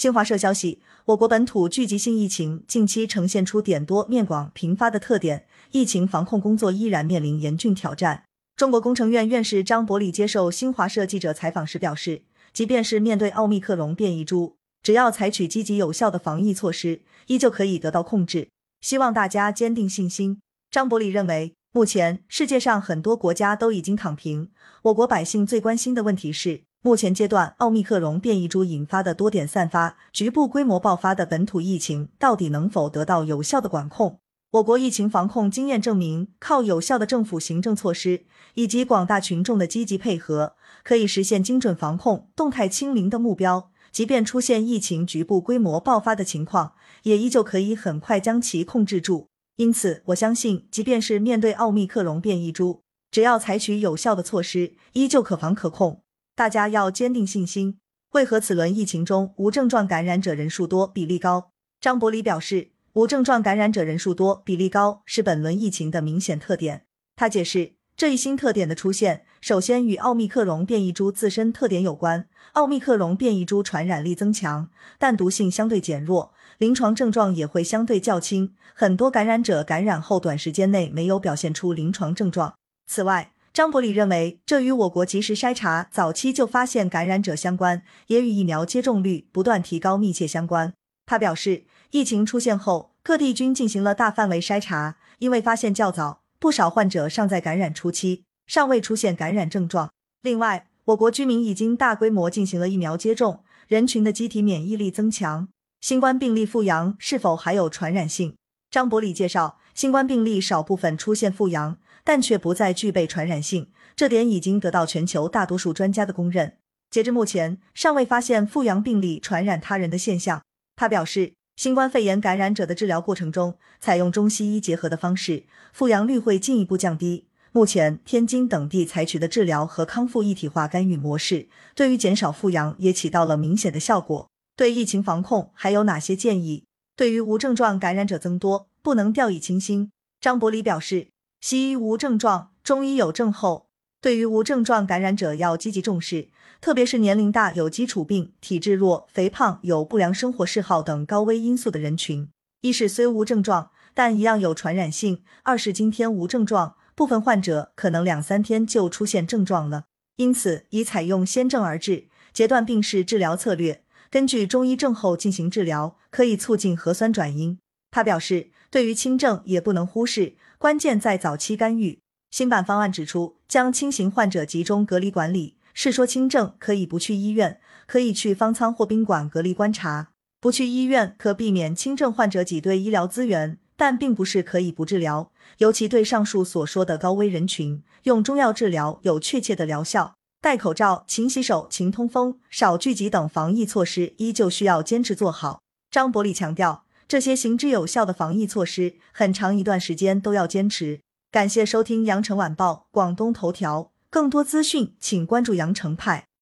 新华社消息，我国本土聚集性疫情近期呈现出点多面广频发的特点，疫情防控工作依然面临严峻挑战。中国工程院院士张伯礼接受新华社记者采访时表示，即便是面对奥密克戎变异株，只要采取积极有效的防疫措施，依旧可以得到控制。希望大家坚定信心。张伯礼认为，目前世界上很多国家都已经躺平，我国百姓最关心的问题是。目前阶段，奥密克戎变异株引发的多点散发、局部规模爆发的本土疫情，到底能否得到有效的管控？我国疫情防控经验证明，靠有效的政府行政措施以及广大群众的积极配合，可以实现精准防控、动态清零的目标。即便出现疫情局部规模爆发的情况，也依旧可以很快将其控制住。因此，我相信，即便是面对奥密克戎变异株，只要采取有效的措施，依旧可防可控。大家要坚定信心。为何此轮疫情中无症状感染者人数多、比例高？张伯礼表示，无症状感染者人数多、比例高是本轮疫情的明显特点。他解释，这一新特点的出现，首先与奥密克戎变异株自身特点有关。奥密克戎变异株传染力增强，但毒性相对减弱，临床症状也会相对较轻。很多感染者感染后短时间内没有表现出临床症状。此外，张伯礼认为，这与我国及时筛查、早期就发现感染者相关，也与疫苗接种率不断提高密切相关。他表示，疫情出现后，各地均进行了大范围筛查，因为发现较早，不少患者尚在感染初期，尚未出现感染症状。另外，我国居民已经大规模进行了疫苗接种，人群的机体免疫力增强。新冠病例复阳是否还有传染性？张伯礼介绍，新冠病例少部分出现复阳。但却不再具备传染性，这点已经得到全球大多数专家的公认。截至目前，尚未发现复阳病例传染他人的现象。他表示，新冠肺炎感染者的治疗过程中，采用中西医结合的方式，复阳率会进一步降低。目前，天津等地采取的治疗和康复一体化干预模式，对于减少复阳也起到了明显的效果。对疫情防控还有哪些建议？对于无症状感染者增多，不能掉以轻心。张伯礼表示。西医无症状，中医有症候。对于无症状感染者，要积极重视，特别是年龄大、有基础病、体质弱、肥胖、有不良生活嗜好等高危因素的人群。一是虽无症状，但一样有传染性；二是今天无症状，部分患者可能两三天就出现症状了。因此，宜采用先症而治、截断病势治疗策略，根据中医症候进行治疗，可以促进核酸转阴。他表示，对于轻症也不能忽视。关键在早期干预。新版方案指出，将轻型患者集中隔离管理。是说轻症可以不去医院，可以去方舱或宾馆隔离观察。不去医院可避免轻症患者挤兑医疗资源，但并不是可以不治疗。尤其对上述所说的高危人群，用中药治疗有确切的疗效。戴口罩、勤洗手、勤通风、少聚集等防疫措施依旧需要坚持做好。张伯礼强调。这些行之有效的防疫措施，很长一段时间都要坚持。感谢收听羊城晚报广东头条，更多资讯请关注羊城派。